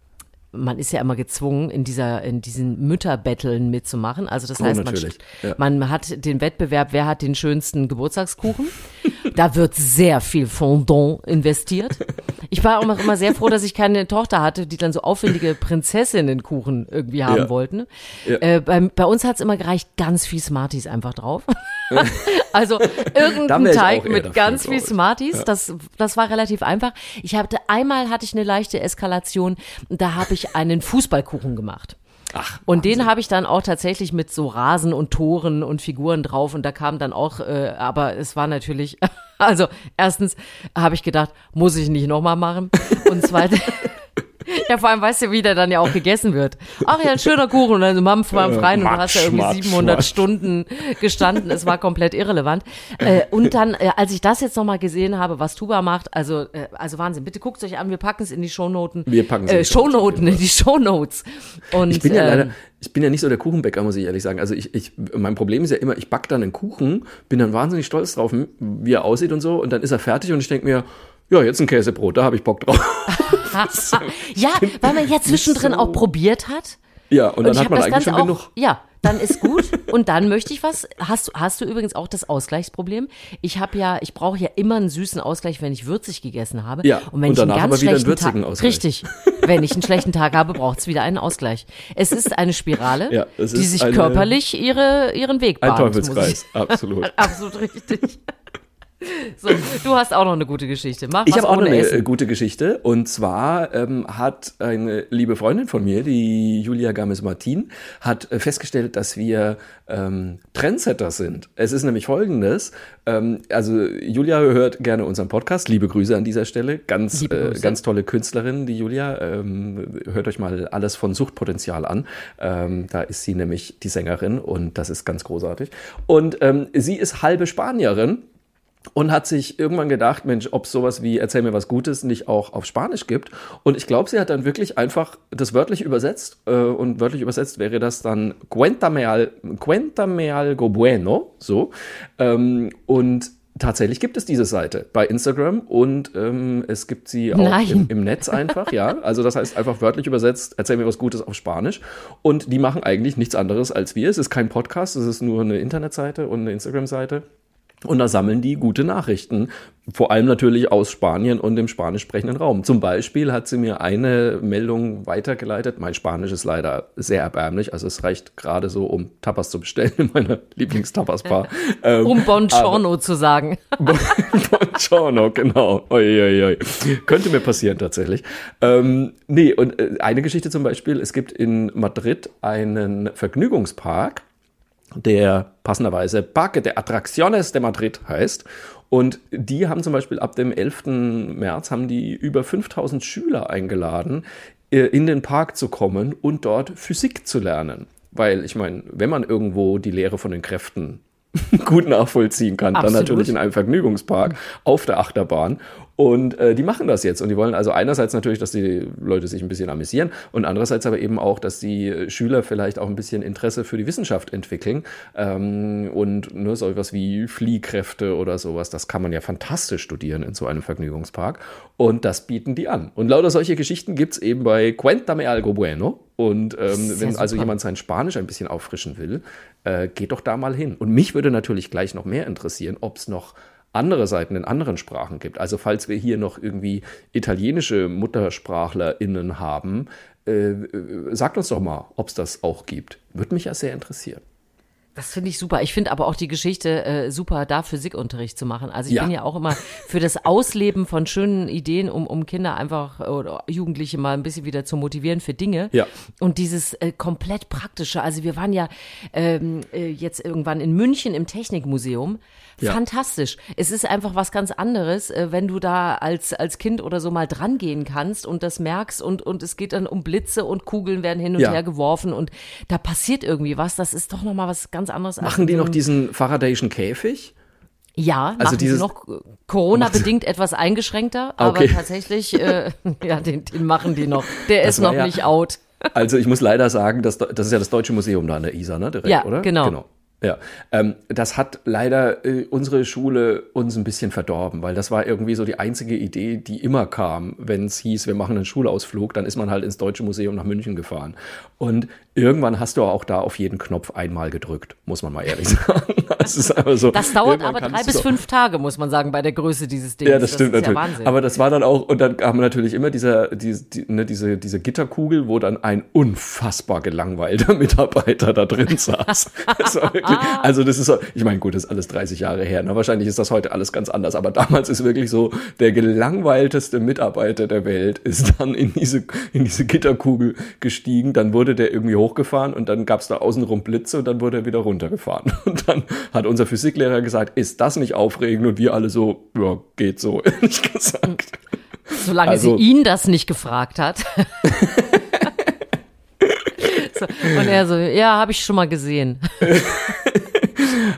man ist ja immer gezwungen, in dieser, in diesen Mütterbetteln mitzumachen. Also das Oh, heißt, man, ja. man hat den Wettbewerb, wer hat den schönsten Geburtstagskuchen. da wird sehr viel Fondant investiert. Ich war auch immer- sehr froh, dass ich keine Tochter hatte, die dann so aufwendige Prinzessinnenkuchen irgendwie haben Ja. wollten. Ja. Äh, bei, bei uns hat's immer gereicht, ganz viel Smarties einfach drauf. also irgendein Teig mit dafür, ganz viel. Smarties. Das, das war relativ einfach. Ich hatte einmal hatte ich eine leichte Eskalation. Da habe ich einen Fußballkuchen gemacht. Ach, Und den habe ich dann auch tatsächlich mit so Rasen und Toren und Figuren drauf und da kam dann auch, äh, aber es war natürlich, also erstens habe ich gedacht, muss ich nicht nochmal machen. Und zweitens, ja vor allem weißt du, wie der dann ja auch gegessen wird. Ach ja, ein schöner Kuchen und dann so Mampf, Mampf rein und du hast ja irgendwie Matsch, Matsch, 700 Matsch. Stunden gestanden, es war komplett irrelevant. Äh, und dann, äh, als ich das jetzt nochmal gesehen habe, was Tuba macht, also, äh, also Wahnsinn, bitte guckt euch an, wir packen es in die Shownoten. Wir packen's in äh, die auf Shownoten, in die Shownotes. Und, Ich bin ja ähm, leider, ich bin ja nicht so der Kuchenbäcker, muss ich ehrlich sagen. Also ich, ich, mein Problem ist ja immer, ich back dann einen Kuchen, bin dann wahnsinnig stolz drauf, wie er aussieht und so, und dann ist er fertig und ich denke mir, ja, jetzt ein Käsebrot, da habe ich Bock drauf. Ja, weil man ja zwischendrin so- auch probiert hat. Ja, und Und dann hat man eigentlich Ganze schon auch, genug. ja, dann ist gut. und dann möchte ich was. Hast, du- hast du übrigens auch das Ausgleichsproblem? Ich habe ja, ich brauche ja immer einen süßen Ausgleich, wenn ich würzig gegessen habe. Ja, und wenn und ich einen ganz aber wieder einen schlechten würzigen Tag, Ausgleich. richtig. Wenn ich einen schlechten Tag habe, braucht es wieder einen Ausgleich. Es ist eine Spirale, Ja, die sich eine- körperlich ihre, ihren Weg Ein bahnt. ich- Teufelskreis, absolut. Absolut richtig. So, du hast auch noch eine gute Geschichte. Mach Ich habe auch noch eine Essen. äh, gute Geschichte. Und zwar ähm, hat eine liebe Freundin von mir, die Julia Games-Martin, hat äh, festgestellt, dass wir ähm, Trendsetter sind. Es ist nämlich folgendes. Ähm, also Julia hört gerne unseren Podcast. Liebe Grüße an dieser Stelle. Ganz, äh, ganz tolle Künstlerin, die Julia. Ähm, hört euch mal alles von Suchtpotenzial an. Ähm, da ist sie nämlich die Sängerin und das ist ganz großartig. Und ähm, sie ist halbe Spanierin und hat sich irgendwann gedacht, Mensch, ob es sowas wie Erzähl mir was Gutes nicht auch auf Spanisch gibt. Und ich glaube, sie hat dann wirklich einfach das wörtlich übersetzt. Äh, und wörtlich übersetzt wäre das dann Cuéntame, al, cuéntame algo bueno. So. Ähm, und tatsächlich gibt es diese Seite bei Instagram und ähm, es gibt sie auch im, im Netz einfach, ja. Also das heißt einfach wörtlich übersetzt, erzähl mir was Gutes auf Spanisch. Und die machen eigentlich nichts anderes als wir. Es ist kein Podcast, es ist nur eine Internetseite und eine Instagram-Seite. Und da sammeln die gute Nachrichten, vor allem natürlich aus Spanien und dem spanisch sprechenden Raum. Zum Beispiel hat sie mir eine Meldung weitergeleitet. Mein Spanisch ist leider sehr erbärmlich, also es reicht gerade so, um Tapas zu bestellen in meiner Lieblingstapas-Bar. Ähm, Um Bongiorno zu sagen. Buongiorno, genau. Oi, oi, oi. Könnte mir passieren tatsächlich. Ähm, nee, und äh, eine Geschichte zum Beispiel, es gibt in Madrid einen Vergnügungspark, der passenderweise Parque de Atracciones de Madrid heißt. Und die haben zum Beispiel ab dem 11. März haben die über 5000 Schüler eingeladen, äh, in den Park zu kommen und dort Physik zu lernen. Weil ich meine, wenn man irgendwo die Lehre von den Kräften gut nachvollziehen kann, dann Absolut. natürlich in einem Vergnügungspark auf der Achterbahn. Und äh, die machen das jetzt. Und die wollen also einerseits natürlich, dass die Leute sich ein bisschen amüsieren und andererseits aber eben auch, dass die äh, Schüler vielleicht auch ein bisschen Interesse für die Wissenschaft entwickeln. Ähm, und nur so etwas wie Fliehkräfte oder sowas, das kann man ja fantastisch studieren in so einem Vergnügungspark. Und das bieten die an. Und lauter solche Geschichten gibt's eben bei Cuéntame algo bueno. Und ähm, wenn also jemand sein Spanisch ein bisschen auffrischen will, äh, geht doch da mal hin. Und mich würde natürlich gleich noch mehr interessieren, ob es noch andere Seiten in anderen Sprachen gibt. Also falls wir hier noch irgendwie italienische MuttersprachlerInnen haben, äh, äh, sagt uns doch mal, ob es das auch gibt. Würde mich ja sehr interessieren. Das finde ich super. Ich finde aber auch die Geschichte äh, super, da Physikunterricht zu machen. Also ich Ja. bin ja auch immer für das Ausleben von schönen Ideen, um, um Kinder einfach oder Jugendliche mal ein bisschen wieder zu motivieren für Dinge. Ja. Und dieses äh, komplett praktische. Also wir waren ja ähm, äh, jetzt irgendwann in München im Technikmuseum. Ja. Fantastisch. Es ist einfach was ganz anderes, äh, wenn du da als, als Kind oder so mal dran gehen kannst und das merkst und, und es geht dann um Blitze und Kugeln werden hin und Ja. her geworfen und da passiert irgendwie was. Das ist doch nochmal was ganz anderes. als Machen die noch diesen Faradayschen Käfig? Ja, Also dieses- noch Corona-bedingt etwas eingeschränkter, aber Okay. tatsächlich, äh, ja, den, den machen die noch. Der Das ist noch ja- nicht out. Also ich muss leider sagen, das, das ist ja das Deutsche Museum da an der Isar, ne? Direkt, Ja, oder? genau. genau. Ja, ähm, das hat leider äh, unsere Schule uns ein bisschen verdorben, weil das war irgendwie so die einzige Idee, die immer kam, wenn es hieß, wir machen einen Schulausflug, dann ist man halt ins Deutsche Museum nach München gefahren. Und irgendwann hast du auch da auf jeden Knopf einmal gedrückt, muss man mal ehrlich sagen. Das so. Das dauert aber drei bis fünf Tage, muss man sagen, bei der Größe dieses Dings. ja, das stimmt ist natürlich. Ja Wahnsinn. Aber das war dann auch, und dann kam natürlich immer dieser, die, die, ne, diese, diese Gitterkugel, wo dann ein unfassbar gelangweilter Mitarbeiter da drin saß. Das wirklich, also das ist ich meine, gut, das ist alles 30 Jahre her. Ne? Wahrscheinlich ist das heute alles ganz anders. Aber damals ist wirklich so, der gelangweilteste Mitarbeiter der Welt ist dann in diese, in diese Gitterkugel gestiegen. Dann wurde der irgendwie hochgefahren und dann gab es da außenrum Blitze und dann wurde er wieder runtergefahren. Und dann hat unser Physiklehrer gesagt, ist das nicht aufregend? Und wir alle so, ja, geht so, ehrlich gesagt. Solange also- sie ihn das nicht gefragt hat. so, und er so, ja, habe ich schon mal gesehen.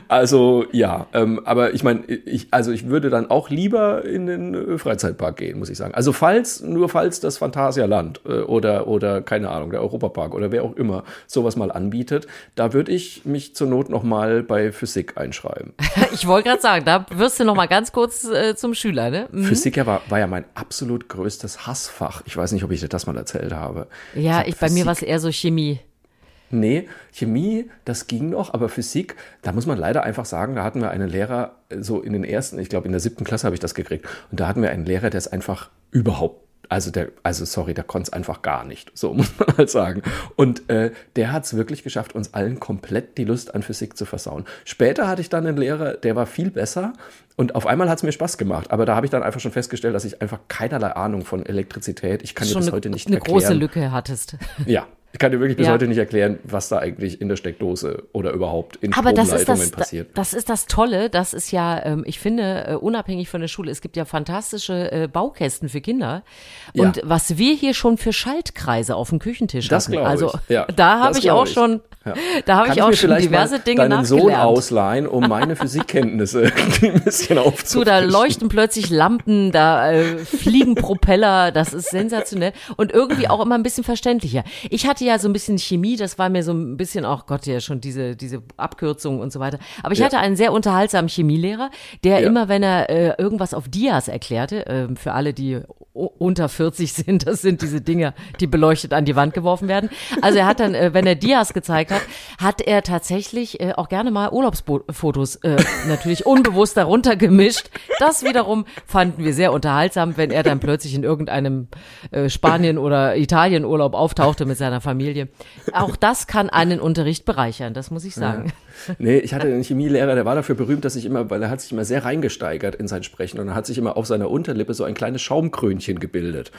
Also ja, ähm, aber ich meine, ich, also ich würde dann auch lieber in den äh, Freizeitpark gehen, muss ich sagen. Also falls, nur falls das Phantasialand äh, oder, oder keine Ahnung, der Europapark oder wer auch immer sowas mal anbietet, da würde ich mich zur Not nochmal bei Physik einschreiben. Ich wollte gerade sagen, da wirst du noch mal ganz kurz äh, zum Schüler, ne? Mhm. Physik ja war, war ja mein absolut größtes Hassfach. Ich weiß nicht, ob ich dir das mal erzählt habe. Ja, hab ich, bei mir war es eher so Chemie. Nee, Chemie, das ging noch, aber Physik, da muss man leider einfach sagen, da hatten wir einen Lehrer, äh, so in den ersten, ich glaube in der siebten Klasse habe ich das gekriegt, und da hatten wir einen Lehrer, der es einfach überhaupt also der, also sorry, der konnte es einfach gar nicht. So muss man halt sagen. Und äh, der hat es wirklich geschafft, uns allen komplett die Lust an Physik zu versauen. Später hatte ich dann einen Lehrer, der war viel besser. Und auf einmal hat es mir Spaß gemacht. Aber da habe ich dann einfach schon festgestellt, dass ich einfach keinerlei Ahnung von Elektrizität, ich kann dir eine, heute nicht eine erklären. große Lücke hattest. Ja, ich kann dir wirklich bis Ja. heute nicht erklären, was da eigentlich in der Steckdose oder überhaupt in Aber das ist das, passiert. das ist das Tolle, das ist ja, ähm, ich finde, äh, unabhängig von der Schule, es gibt ja fantastische äh, Baukästen für Kinder. Ja. Und was wir hier schon für Schaltkreise auf dem Küchentisch Das hatten, also ich. Ja, da habe ich auch ich. schon, Ja. da habe ich auch schon diverse Dinge deinen Sohn nachgelernt. ausleihen, um meine Physikkenntnisse ein bisschen So, aufzufrischen. da leuchten plötzlich Lampen, da äh, fliegen Propeller, das ist sensationell und irgendwie auch immer ein bisschen verständlicher. Ich hatte ja so ein bisschen Chemie, das war mir so ein bisschen auch, Gott, ja schon diese, diese Abkürzungen und so weiter. Aber ich Ja. hatte einen sehr unterhaltsamen Chemielehrer, der Ja. immer, wenn er äh, irgendwas auf Dias erklärte, äh, für alle, die unter 40 sind, das sind diese Dinger, die beleuchtet an die Wand geworfen werden. Also er hat dann, äh, wenn er Dias gezeigt hat, hat er tatsächlich äh, auch gerne mal Urlaubsfotos äh, natürlich unbewusst darunter gemischt. Das wiederum fanden wir sehr unterhaltsam, wenn er dann plötzlich in irgendeinem äh, Spanien- oder Italienurlaub auftauchte mit seiner Familie. Auch das kann einen Unterricht bereichern, das muss ich sagen. Nee, ich hatte einen Chemielehrer, der war dafür berühmt, dass ich immer, weil er hat sich immer sehr reingesteigert in sein Sprechen und er hat sich immer auf seiner Unterlippe so ein kleines Schaumkrönchen gebildet.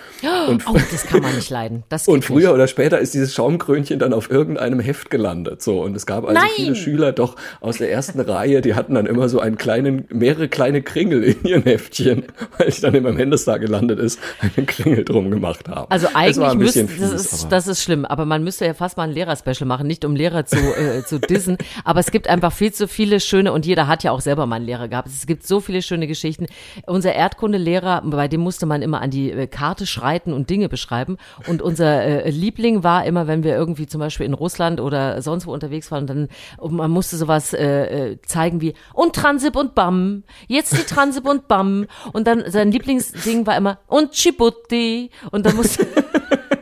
Und, Oh, das kann man nicht leiden. Und früher nicht. oder später ist dieses Schaumkrönchen dann auf irgendeinem Heft gelandet. So, und es gab also Nein! viele Schüler doch aus der ersten Reihe, die hatten dann immer so einen kleinen, mehrere kleine Kringel in ihren Heftchen, weil ich dann immer im Händestag gelandet ist, einen Kringel drum gemacht haben. Also eigentlich ein müsste, bisschen das ist, das ist schlimm, aber man müsste ja fast mal ein Lehrerspecial machen, nicht um Lehrer zu, äh, zu dissen, aber es gibt einfach viel zu viele schöne, und jeder hat ja auch selber mal einen Lehrer gehabt, es gibt so viele schöne Geschichten. Unser Erdkundelehrer, bei dem musste man immer an die äh, Karte schreiten und Dinge beschreiben. Und unser äh, Liebling war immer, wenn wir irgendwie zum Beispiel in Russland oder sonst wo unterwegs waren, dann, und man musste sowas äh, äh, zeigen wie, und Transip und Bam, jetzt die Transip und Bam, und dann sein Lieblingsding war immer, und Chibuti, und dann musste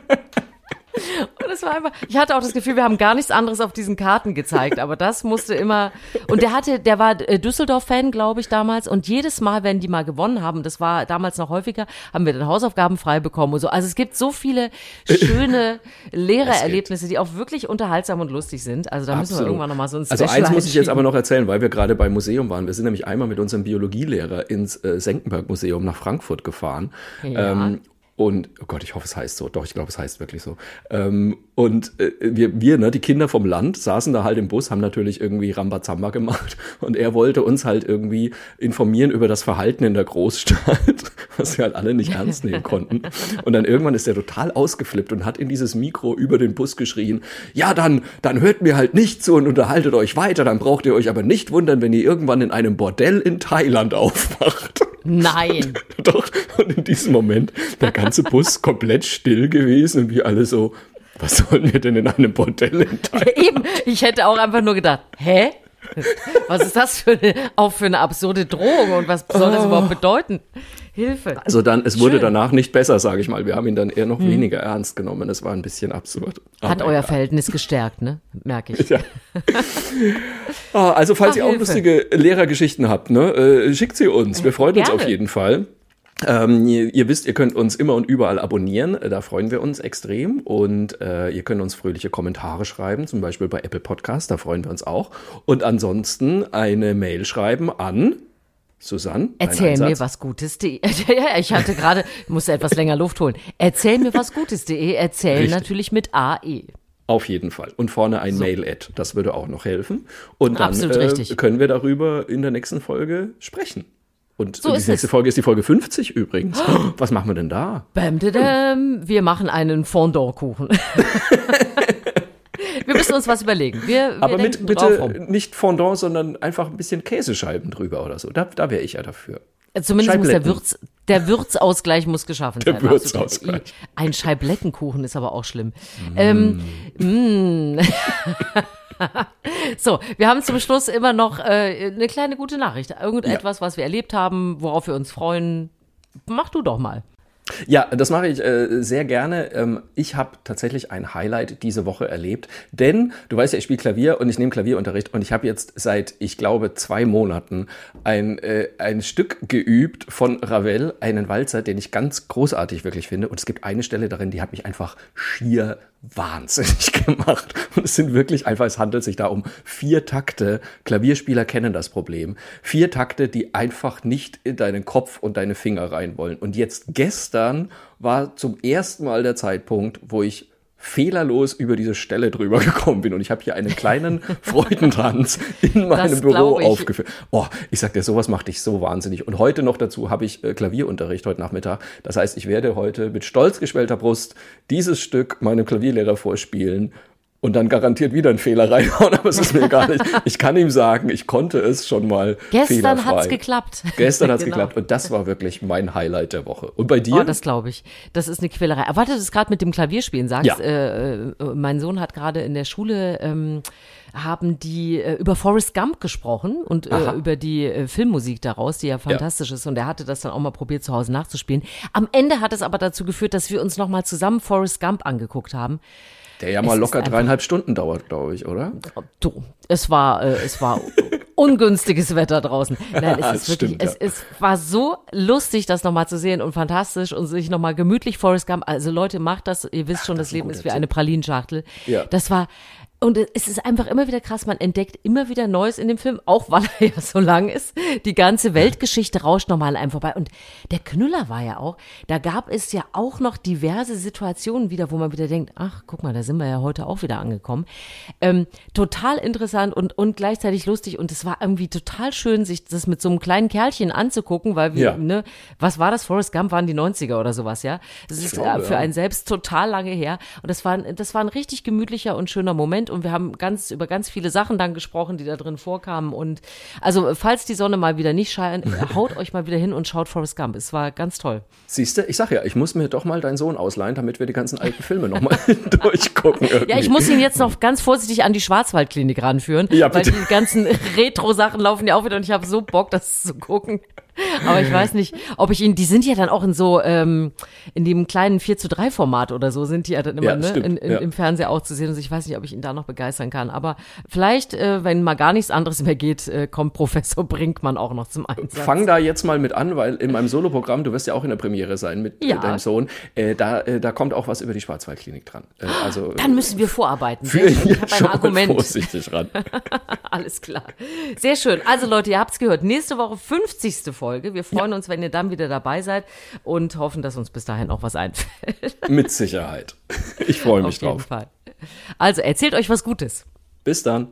War einfach, ich hatte auch das Gefühl, wir haben gar nichts anderes auf diesen Karten gezeigt, aber das musste immer, und der hatte, der war äh, Düsseldorf-Fan, glaube ich, damals, und jedes Mal, wenn die mal gewonnen haben, das war damals noch häufiger, haben wir dann Hausaufgaben frei bekommen und so. Also es gibt so viele schöne Lehrererlebnisse, die auch wirklich unterhaltsam und lustig sind. Also da müssen wir Absolut. irgendwann nochmal so ein Also Special eins muss ich jetzt aber noch erzählen, weil wir gerade beim Museum waren. Wir sind nämlich einmal mit unserem Biologielehrer ins äh, Senckenberg-Museum nach Frankfurt gefahren. Ja. Ähm, und, oh Gott, ich hoffe, es heißt so. Doch, ich glaube, es heißt wirklich so. Ähm, und äh, wir, wir, ne, die Kinder vom Land, saßen da halt im Bus, haben natürlich irgendwie Rambazamba gemacht. Und er wollte uns halt irgendwie informieren über das Verhalten in der Großstadt, was wir halt alle nicht ernst nehmen konnten. Und dann irgendwann ist er total ausgeflippt und hat in dieses Mikro über den Bus geschrien, ja, dann, dann hört mir halt nicht zu und unterhaltet euch weiter, dann braucht ihr euch aber nicht wundern, wenn ihr irgendwann in einem Bordell in Thailand aufwacht. Nein. Doch, und in diesem Moment der ganze Bus komplett still gewesen und wir alle so, was sollen wir denn in einem Bordell in Thailand? Eben, ich hätte auch einfach nur gedacht, hä? Was ist das für eine, auch für eine absurde Drohung und was soll das überhaupt bedeuten? Hilfe. Also dann, es wurde Schön. Hm. danach nicht besser, sage ich mal. Wir haben ihn dann eher noch weniger ernst genommen. Es war ein bisschen absurd. Hat euer egal. Verhältnis gestärkt, ne? Merke ich. Ja. Ah, also falls Ach, ihr auch Hilfe. lustige Lehrergeschichten habt, ne, äh, schickt sie uns. Wir freuen uns Gerne. auf jeden Fall. Ähm, ihr, ihr wisst, ihr könnt uns immer und überall abonnieren. Äh, Da freuen wir uns extrem. Und äh, ihr könnt uns fröhliche Kommentare schreiben, zum Beispiel bei Apple Podcast. Da freuen wir uns auch. Und ansonsten eine Mail schreiben an Susanne. Erzähl mir was Gutes.de. Ja, ich hatte gerade, musste etwas länger Luft holen. Erzähl mir was Gutes.de. Erzähl Richtig. natürlich mit AE. Auf jeden Fall. Und vorne ein Mail-Ad. Das würde auch noch helfen. Und dann äh, können wir darüber in der nächsten Folge sprechen. Und So die nächste es. Folge ist die Folge 50 übrigens. Was machen wir denn da? Bam, dadam. Wir machen einen Fondant-Kuchen. wir müssen uns was überlegen. Wir, wir Aber mit bitte rum. nicht Fondant, sondern einfach ein bisschen Käsescheiben drüber oder so. Da, da wäre ich ja dafür. Zumindest muss der. Würz, der Würzausgleich muss geschaffen Der sein. Absolut. Würzausgleich. Ein Scheiblettenkuchen ist aber auch schlimm. Ähm, mm. so, wir haben zum Schluss immer noch äh, eine kleine gute Nachricht. Irgendetwas, was wir erlebt haben, worauf wir uns freuen. Mach du doch mal. Ja, das mache ich äh, sehr gerne. Ähm, ich habe tatsächlich ein Highlight diese Woche erlebt, denn du weißt ja, ich spiele Klavier und ich nehme Klavierunterricht und ich habe jetzt seit, ich glaube, zwei Monaten ein, äh, ein Stück geübt von Ravel, einen Walzer, den ich ganz großartig wirklich finde. Und es gibt eine Stelle darin, die hat mich einfach schier wahnsinnig gemacht. Und es sind wirklich einfach, es handelt sich da um vier Takte. Klavierspieler kennen das Problem. Vier Takte, die einfach nicht in deinen Kopf und deine Finger rein wollen. Und jetzt gestern war zum ersten Mal der Zeitpunkt, wo ich fehlerlos über diese Stelle drüber gekommen bin. Und ich habe hier einen kleinen Freudentanz in meinem Büro aufgeführt. Oh, ich sag dir, sowas macht dich so wahnsinnig. Und heute noch dazu habe ich äh, Klavierunterricht heute Nachmittag. Das heißt, ich werde heute mit stolz geschwellter Brust dieses Stück meinem Klavierlehrer vorspielen und dann garantiert wieder einen Fehler reinhauen, aber es ist mir gar nicht. Ich kann ihm sagen, ich konnte es schon mal Gestern fehlerfrei. hat's geklappt. Gestern hat's Genau. geklappt und das war wirklich mein Highlight der Woche. Und bei dir? Oh, das glaube ich. Das ist eine Quälerei. Aber warte, du es gerade mit dem Klavierspielen sagst. Ja. Äh, äh, mein Sohn hat gerade in der Schule ähm, haben die äh, über Forrest Gump gesprochen und äh, über die äh, Filmmusik daraus, die ja fantastisch ist. Und er hatte das dann auch mal probiert, zu Hause nachzuspielen. Am Ende hat es aber dazu geführt, dass wir uns nochmal zusammen Forrest Gump angeguckt haben. Der ja es mal ist locker dreieinhalb Stunden dauert, glaube ich, oder? Du, es war, äh, es war ungünstiges Wetter draußen. Nein, es ist wirklich, stimmt, es, ja. es war so lustig, das nochmal zu sehen und fantastisch und sich nochmal gemütlich Forrest Gump. Also Leute, macht das. Ihr wisst schon, das das, Leben ist wie eine Pralinschachtel. Ja. Das war, und es ist einfach immer wieder krass, man entdeckt immer wieder Neues in dem Film, auch weil er ja so lang ist. Die ganze Weltgeschichte rauscht nochmal an einem vorbei. Und der Knüller war ja auch, da gab es ja auch noch diverse Situationen wieder, wo man wieder denkt, ach, guck mal, da sind wir ja heute auch wieder angekommen. Ähm, total interessant und, und gleichzeitig lustig. Und es war irgendwie total schön, sich das mit so einem kleinen Kerlchen anzugucken, weil wir, Ja. ne, was war das? Forrest Gump waren die 90er oder sowas, ja? Das ist glaube, äh, für ja. einen selbst total lange her. Und das war, ein- das war ein richtig gemütlicher und schöner Moment. Und wir haben ganz über ganz viele Sachen dann gesprochen, die da drin vorkamen. Und also, falls die Sonne mal wieder nicht scheint, haut euch mal wieder hin und schaut Forrest Gump. Es war ganz toll. Siehst du, ich sag ja, ich muss mir doch mal deinen Sohn ausleihen, damit wir die ganzen alten Filme nochmal durchgucken. Irgendwie. Ja, ich muss ihn jetzt noch ganz vorsichtig an die Schwarzwaldklinik ranführen, Ja, weil die ganzen Retro-Sachen laufen ja auch wieder und ich habe so Bock, das zu gucken. Aber ich weiß nicht, ob ich ihn, die sind ja dann auch in so, ähm, in dem kleinen 4 zu 3 Format oder so sind die ja dann immer Ja, ne, in, in, ja. im Fernseher auch zu sehen. Also ich weiß nicht, ob ich ihn da noch begeistern kann. Aber vielleicht, äh, wenn mal gar nichts anderes mehr geht, äh, kommt Professor Brinkmann auch noch zum Einsatz. Fang da jetzt mal mit an, weil in meinem Soloprogramm, du wirst ja auch in der Premiere sein mit äh, Ja. deinem Sohn, äh, da, äh, da kommt auch was über die Schwarzwaldklinik dran. Äh, also Dann müssen wir vorarbeiten. für. Ich habe schon ein Argument. vorsichtig ran. Alles klar. Sehr schön. Also Leute, ihr habt's gehört. Nächste Woche 50. Folge. Wir freuen uns, wenn ihr dann wieder dabei seid und hoffen, dass uns bis dahin auch was einfällt. Mit Sicherheit. Ich freue Auf mich jeden drauf. Fall. Also erzählt euch was Gutes. Bis dann.